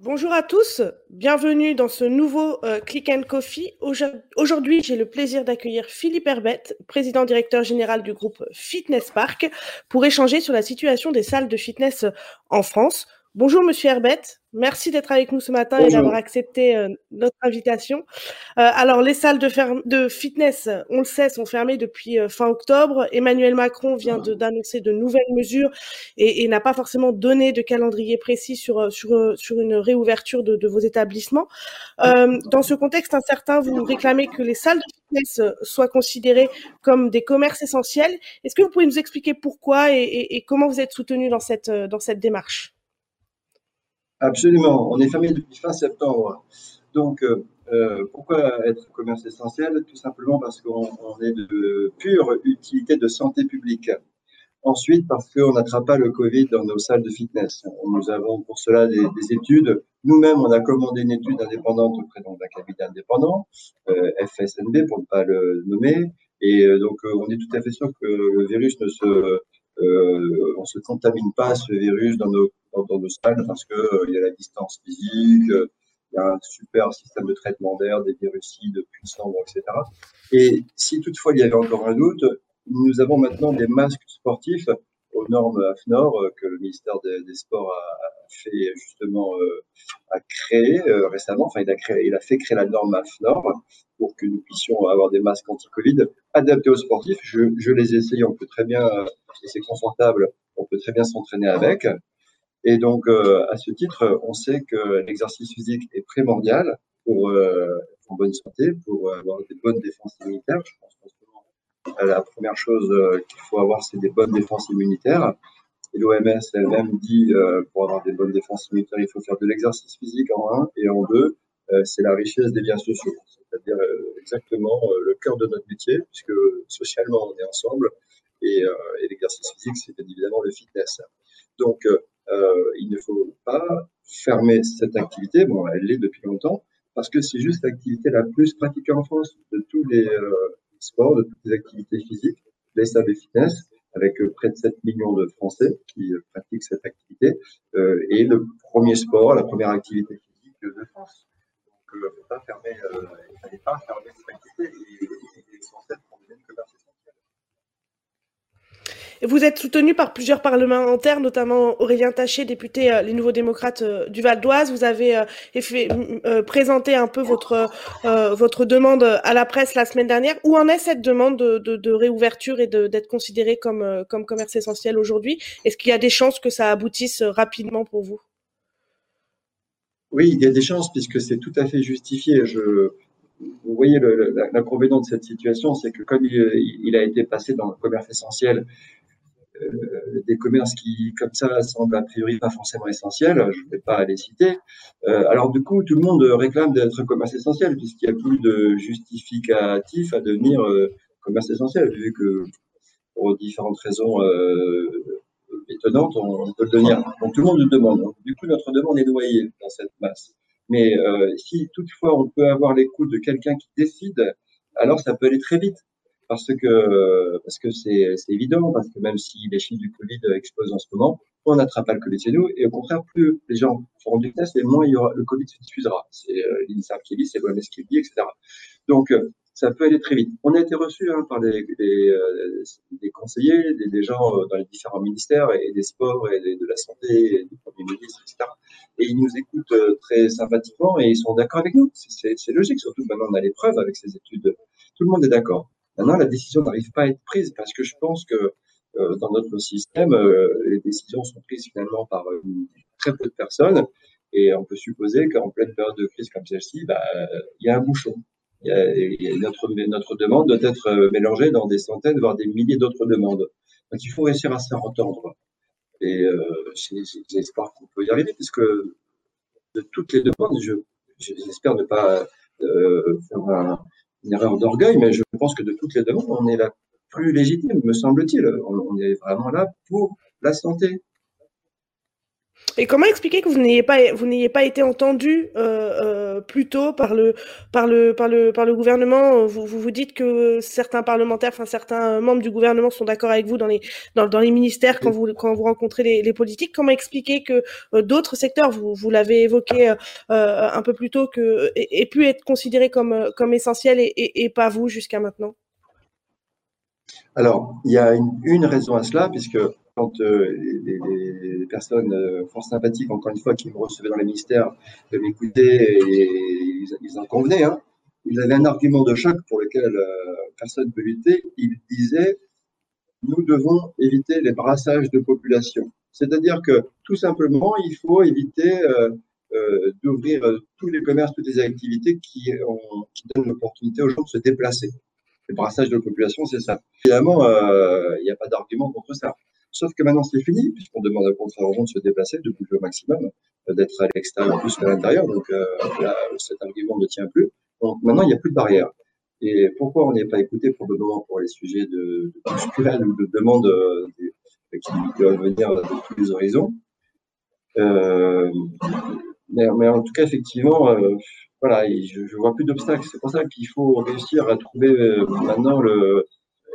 Bonjour à tous, bienvenue dans ce nouveau euh, Click and Coffee. Aujourd'hui, j'ai le plaisir d'accueillir Philippe Herbette, président directeur général du groupe Fitness Park, pour échanger sur la situation des salles de fitness en France. Bonjour Monsieur Herbette, merci d'être avec nous ce matin et d'avoir accepté euh, notre invitation. Euh, alors les salles de, de, fitness, on le sait, sont fermées depuis euh, fin octobre. Emmanuel Macron vient d'annoncer de, nouvelles mesures et, et n'a pas forcément donné de calendrier précis sur, sur, sur une réouverture de, de vos établissements. dans ce contexte incertain, vous réclamez que les salles de fitness soient considérées comme des commerces essentiels. Est-ce que vous pouvez nous expliquer pourquoi et, et, et comment vous êtes soutenu dans cette, dans cette démarche? Absolument. On est fermé depuis fin septembre. Donc, euh, euh, pourquoi être commerce essentiel? Tout simplement parce qu'on est de pure utilité de santé publique. Ensuite, parce qu'on n'attrape pas le Covid dans nos salles de fitness. Nous avons pour cela des, études. Nous-mêmes, on a commandé une étude indépendante auprès d'un cabinet indépendant, euh, FSNB pour ne pas le nommer. Et donc, on est tout à fait sûr que le virus ne se euh, on se contamine pas ce virus dans nos, nos salles parce que euh, y a la distance physique, euh, il y a un super système de traitement d'air, des virucides puissants, etc. Et si toutefois il y avait encore un doute, nous avons maintenant des masques sportifs aux normes AFNOR que le ministère des, Sports a, fait justement euh, a créé récemment. Enfin, il a créé, il a fait créer la norme AFNOR pour que nous puissions avoir des masques anti-Covid adaptés aux sportifs. Je, je les ai essayés, on peut très bien c'est confortable, on peut très bien s'entraîner avec. Et donc, euh, à ce titre, on sait que l'exercice physique est primordial pour, euh, en bonne santé, pour avoir des bonnes défenses immunitaires. Je pense que la première chose euh, qu'il faut avoir, c'est des bonnes défenses immunitaires. Et l'OMS elle-même dit, pour avoir des bonnes défenses immunitaires, il faut faire de l'exercice physique en un, et en deux, c'est la richesse des liens sociaux. C'est-à-dire exactement le cœur de notre métier, puisque socialement, on est ensemble, euh, et, l'exercice physique, c'est évidemment le fitness. Donc, euh, euh, il ne faut pas fermer cette activité. Bon, elle l'est depuis longtemps, parce que c'est juste l'activité la plus pratiquée en France de tous les sports, de toutes les activités physiques, les salles de fitness, avec près de 7 millions de Français qui pratiquent cette activité, euh, et le premier sport, la première activité physique de France. Donc, il ne fallait pas fermer cette activité, et, et, et pour devenir commerce vous êtes soutenu par plusieurs parlementaires, notamment Aurélien Taché, député euh, Les Nouveaux Démocrates euh, du Val d'Oise. Vous avez euh, présenté un peu votre, votre demande à la presse la semaine dernière. Où en est cette demande de, réouverture et d'être considéré comme, comme commerce essentiel aujourd'hui? Est-ce qu'il y a des chances que ça aboutisse rapidement pour vous? Oui, il y a des chances puisque c'est tout à fait justifié. Vous voyez, l'inconvénient de cette situation, c'est que comme il, a été passé dans le commerce essentiel euh, des commerces qui, comme ça, semblent a priori pas forcément essentiels. Je ne vais pas les citer. Euh, alors du coup, tout le monde réclame d'être commerce essentiel puisqu'il n'y a plus de justificatif à devenir euh, commerce essentiel, vu que pour différentes raisons étonnantes, on, peut le devenir. Donc tout le monde le demande. du coup, notre demande est noyée dans cette masse. Mais si toutefois on peut avoir l'écoute de quelqu'un qui décide, alors ça peut aller très vite parce que parce que c'est évident, parce que même si les chiffres du Covid explosent en ce moment, on n'attrape pas le Covid chez nous, et au contraire, plus les gens feront du test, et moins il y aura, le Covid se diffusera. C'est euh, l'INSA qui dit, c'est l'OMS qui dit, etc. Donc, euh, ça peut aller très vite. On a été reçu hein, par des, euh, des conseillers, des, des, gens dans les différents ministères, et des sports, et de la santé, et du Premier ministre, etc. Et ils nous écoutent très sympathiquement, et ils sont d'accord avec nous. C'est logique, surtout maintenant on a les preuves avec ces études. Tout le monde est d'accord. Maintenant, la décision n'arrive pas à être prise parce que je pense que euh, dans notre système, euh, les décisions sont prises finalement par euh, très peu de personnes. Et on peut supposer qu'en pleine période de crise comme celle-ci, bah, il y a un bouchon. Notre, demande doit être mélangée dans des centaines, voire des milliers d'autres demandes. Donc il faut réussir à s'entendre. Et j'espère qu'on peut y arriver, puisque de toutes les demandes, j'espère ne pas faire un, une erreur d'orgueil, mais je pense que de toutes les demandes, on est la plus légitime, me semble-t-il. On, est vraiment là pour la santé. Et comment expliquer que vous n'ayez pas, vous n'ayez pas été entendu euh, euh, plus tôt par le, par le, par le, par le gouvernement? Vous, vous, dites que certains parlementaires, enfin certains membres du gouvernement sont d'accord avec vous dans les, dans, dans les ministères quand vous, quand vous rencontrez les, politiques. Comment expliquer que euh, d'autres secteurs, vous, vous l'avez évoqué un peu plus tôt, que aient pu être considérés comme, comme essentiels et, et, pas vous jusqu'à maintenant? Alors, il y a une, raison à cela, puisque quand les, personnes euh, fort sympathiques, encore une fois, qui me recevaient dans les ministères, de m'écouter et ils, en convenaient, hein, ils avaient un argument de choc pour lequel euh, personne ne peut lutter. Ils disaient nous devons éviter les brassages de population. C'est-à-dire que tout simplement, il faut éviter d'ouvrir tous les commerces, toutes les activités qui, qui donnent l'opportunité aux gens de se déplacer. Le brassage de population, c'est ça. Évidemment, il n'y a pas d'argument contre ça. Sauf que maintenant, c'est fini, puisqu'on demande à gens de se déplacer, de bouger au maximum, euh, d'être à l'extérieur plus qu'à l'intérieur. Donc euh, là, cet argument ne tient plus. Donc maintenant, il n'y a plus de barrière. Et pourquoi on n'est pas écouté probablement pour les sujets de, de ou de demande euh, qui doivent venir de tous les horizons mais, en tout cas, effectivement, voilà, je ne vois plus d'obstacles. C'est pour ça qu'il faut réussir à trouver maintenant le,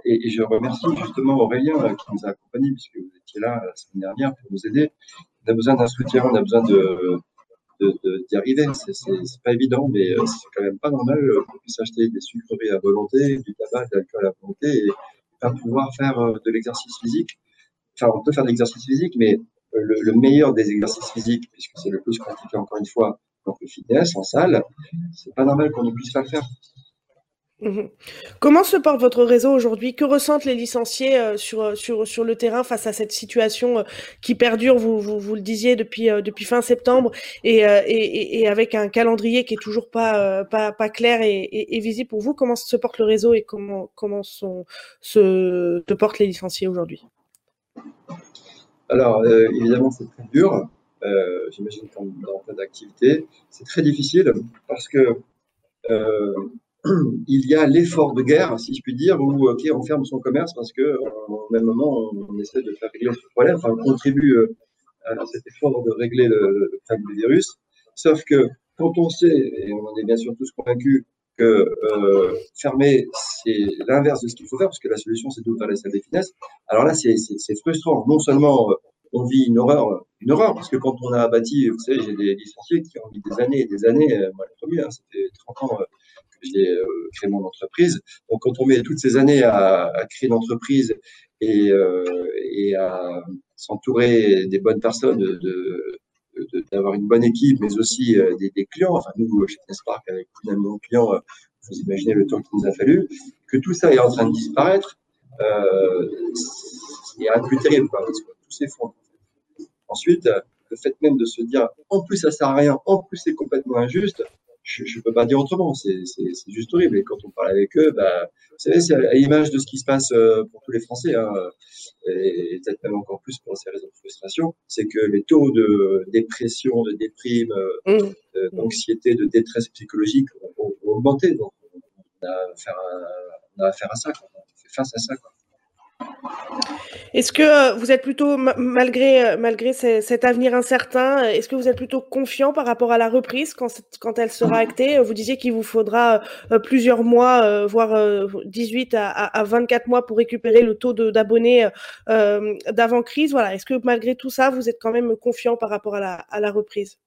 et, je remercie justement Aurélien euh, qui nous a accompagnés, puisque vous étiez là la semaine dernière pour nous aider. On a besoin d'un soutien, on a besoin d'y arriver. C'est pas évident, mais euh, c'est quand même pas normal qu'on puisse acheter des sucreries à volonté, du tabac, de l'alcool à volonté et pas pouvoir faire euh, de l'exercice physique. Enfin, on peut faire de l'exercice physique, mais le, le, meilleur des exercices physiques, puisque c'est le plus pratiqué encore une fois, donc le fitness en salle, c'est pas normal qu'on ne puisse pas le faire. Mhm. Comment se porte votre réseau aujourd'hui? Que ressentent les licenciés euh, sur, euh, sur, sur le terrain face à cette situation euh, qui perdure, vous, vous, vous le disiez, depuis, depuis fin septembre et, et, et, avec un calendrier qui est toujours pas, pas, clair et, visible pour vous? Comment se porte le réseau et comment, comment sont, se, portent les licenciés aujourd'hui? Alors, évidemment, c'est très dur. J'imagine dans, dans plein d'activités. C'est très difficile parce que il y a l'effort de guerre, si je puis dire, où ok, on ferme son commerce parce que au même moment on, essaie de faire régler ce problème, enfin on contribue euh, à cet effort de régler le, problème du virus. Sauf que quand on sait, et on en est bien sûr tous convaincus, que euh, fermer c'est l'inverse de ce qu'il faut faire, parce que la solution c'est d'ouvrir les salles des finesses. Alors là c'est frustrant. Non seulement euh, on vit une horreur, une horreur, parce que quand on a bâti, vous savez, j'ai des licenciés qui ont mis des années et des années, moi le premier, hein, c'était 30 ans j'ai euh, créé mon entreprise. Donc, quand on met toutes ces années à, créer une entreprise et, euh, et à s'entourer des bonnes personnes, d'avoir une bonne équipe, mais aussi euh, des, clients. Enfin, nous, chez Nespark, avec plus d'un million clients, vous imaginez le temps qu'il nous a fallu, que tout ça est en train de disparaître. Euh, c'est un plus terrible, quoi, parce que tout s'effondre. Ensuite, le fait même de se dire, en plus, ça sert à rien, en plus, c'est complètement injuste, je ne peux pas dire autrement, c'est juste horrible. Et quand on parle avec eux, bah, vous savez, c'est à l'image de ce qui se passe euh, pour tous les Français, hein, et, peut-être même encore plus pour ces raisons de frustration, c'est que les taux de dépression, de déprime, euh, mmh. d'anxiété, de détresse psychologique ont, augmenté. Donc, on a affaire à, on a affaire à ça, on fait face à ça. Quoi. Est-ce que euh, vous êtes plutôt, malgré, euh, cet avenir incertain, est-ce que vous êtes plutôt confiant par rapport à la reprise quand, elle sera actée? Vous disiez qu'il vous faudra euh, plusieurs mois, voire 18 à, à, 24 mois pour récupérer le taux d'abonnés d'avant-crise. Voilà. Est-ce que malgré tout ça, vous êtes quand même confiant par rapport à la, reprise?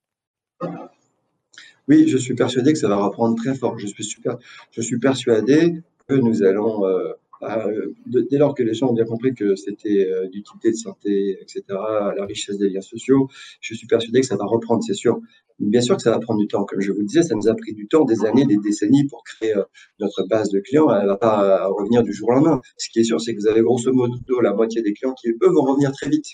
Oui, je suis persuadé que ça va reprendre très fort. Je suis, super, persuadé que nous allons euh, dès lors que les gens ont bien compris que c'était euh, d'utilité de santé, etc., la richesse des liens sociaux, je suis persuadé que ça va reprendre, c'est sûr. Bien sûr que ça va prendre du temps. Comme je vous le disais, ça nous a pris du temps, des années, des décennies pour créer euh, notre base de clients. Elle ne va pas revenir du jour au lendemain. Ce qui est sûr, c'est que vous avez grosso modo la moitié des clients qui, eux, vont revenir très vite.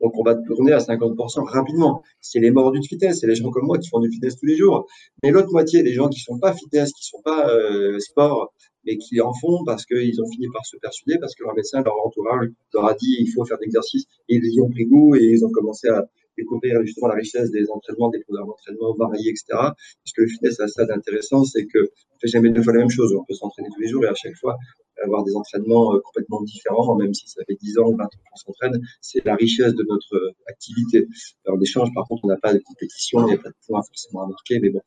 Donc, on va tourner à 50% rapidement. C'est les morts du fitness, c'est les gens comme moi qui font du fitness tous les jours. Mais l'autre moitié, les gens qui sont pas fitness, qui sont pas euh, sport, mais qui en font parce qu'ils ont fini par se persuader, parce que leur médecin, leur entourage leur a dit il faut faire d'exercice, et ils y ont pris goût et ils ont commencé à découvrir justement la richesse des entraînements, des programmes d'entraînement variés, etc. Parce que le fitness a ça d'intéressant, c'est que on fait jamais deux fois la même chose. On peut s'entraîner tous les jours et à chaque fois, avoir des entraînements euh, complètement différents, même si ça fait 10 ans ou 20 ans qu'on s'entraîne, c'est la richesse de notre activité. En échange, par contre, on n'a pas de compétition, il n'y a pas de points forcément à marquer, mais bon.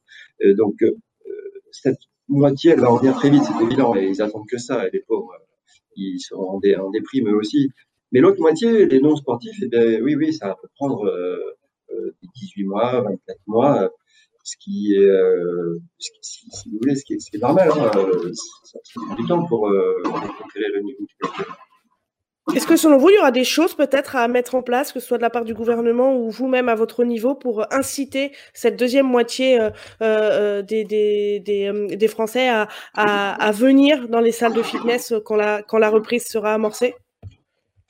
donc, cette moitié, elle va revenir très vite, c'est évident, et ils attendent que ça, et les pauvres, ils sont en, déprime eux aussi. Mais l'autre moitié, les non-sportifs, eh bien, oui, oui, ça peut prendre euh, 18 mois, 24 mois, ce qui est, euh, ce qui, si, vous voulez, ce qui est, ce qui est normal. Hein, euh, ça, prend du temps pour euh, récupérer le niveau est-ce que selon vous, il y aura des choses peut-être à mettre en place, que ce soit de la part du gouvernement ou vous-même à votre niveau, pour inciter cette deuxième moitié euh, euh, des, euh, Français à, venir dans les salles de fitness quand la, reprise sera amorcée?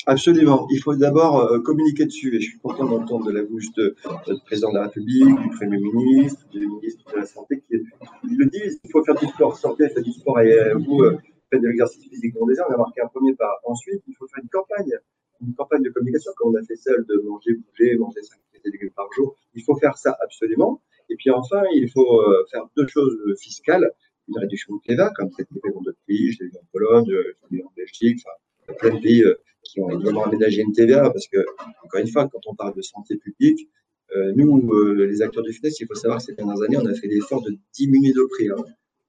Absolument. Il faut d'abord euh, communiquer dessus. Et je suis content d'entendre de la bouche de, du président de la République, du Premier ministre, du ministre de la Santé qui le disent. Il faut faire du sport. Sortez, faites du sport et euh, vous euh, faites de l'exercice physique dans les On a marqué un premier pas. Ensuite, il faut faire une campagne. Une campagne de communication, comme on a fait celle de manger, bouger, manger 5 légumes par jour. Il faut faire ça absolument. Et puis enfin, il faut faire deux choses fiscales. Une réduction de TVA, comme cette fait dans d'autres pays. Je l'ai vu en Pologne, je l'ai vu en Belgique, enfin, plein de pays qui ont évidemment aménagé une TVA, parce que, encore une fois, quand on parle de santé publique, euh, nous, euh, les acteurs du fitness, il faut savoir que ces dernières années, on a fait l'effort de diminuer le prix. Hein.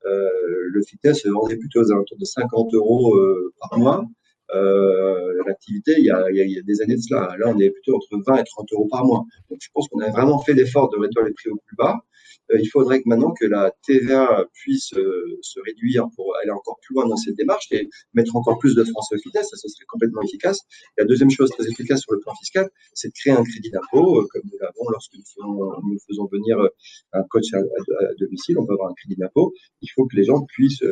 Euh, le fitness se vendait plutôt aux alentours de 50 euros par mois. L'activité, il, il, y a des années de cela. Là, on est plutôt entre 20 et 30 euros par mois. Donc, je pense qu'on a vraiment fait l'effort de réduire les prix au plus bas. Euh, il faudrait que maintenant que la TVA puisse euh, se réduire pour aller encore plus loin dans cette démarche et mettre encore plus de Français au fitness, ça, serait complètement efficace. La deuxième chose très efficace sur le plan fiscal, c'est de créer un crédit d'impôt, euh, comme nous l'avons lorsque nous faisons, venir un coach à, domicile, on peut avoir un crédit d'impôt. Il faut que les gens puissent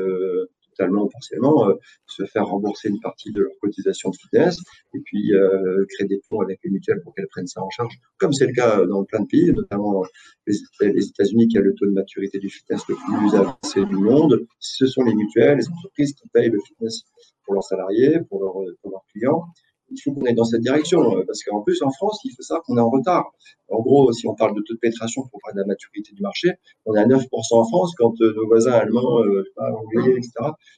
partiellement, euh, se faire rembourser une partie de leur cotisation de fitness et puis euh, créer des fonds avec les mutuelles pour qu'elles prennent ça en charge, comme c'est le cas dans plein de pays, notamment les, États-Unis qui a le taux de maturité du fitness le plus avancé du monde. Ce sont les mutuelles, les entreprises qui payent le fitness pour leurs salariés, pour leurs clients il faut qu'on aille dans cette direction. Euh, parce qu'en plus, en France, il faut savoir qu'on est en retard. En gros, si on parle de taux de pénétration pour parler de la maturité du marché, on est à 9% en France quand euh, nos voisins allemands, euh, anglais, etc.,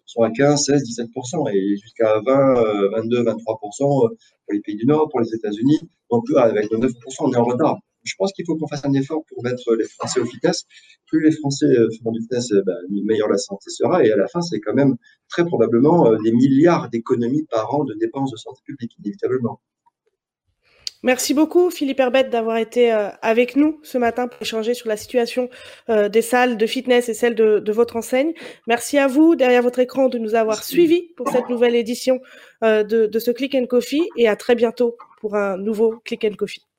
sont à 15, 16, 17% et jusqu'à 20, 22, 23% pour les pays du Nord, pour les États-Unis. Donc avec nos 9%, on est en retard je pense qu'il faut qu'on fasse un effort pour mettre les Français au fitness. Plus les Français euh, font du fitness, euh, ben, meilleure la santé sera. Et à la fin, c'est quand même très probablement euh, des milliards d'économies par an de dépenses de santé publique, inévitablement. Merci beaucoup, Philippe Herbette, d'avoir été avec nous ce matin pour échanger sur la situation des salles de fitness et celle de, votre enseigne. Merci à vous, derrière votre écran, de nous avoir suivis pour cette nouvelle édition de, de ce Click and Coffee et à très bientôt pour un nouveau Click and Coffee.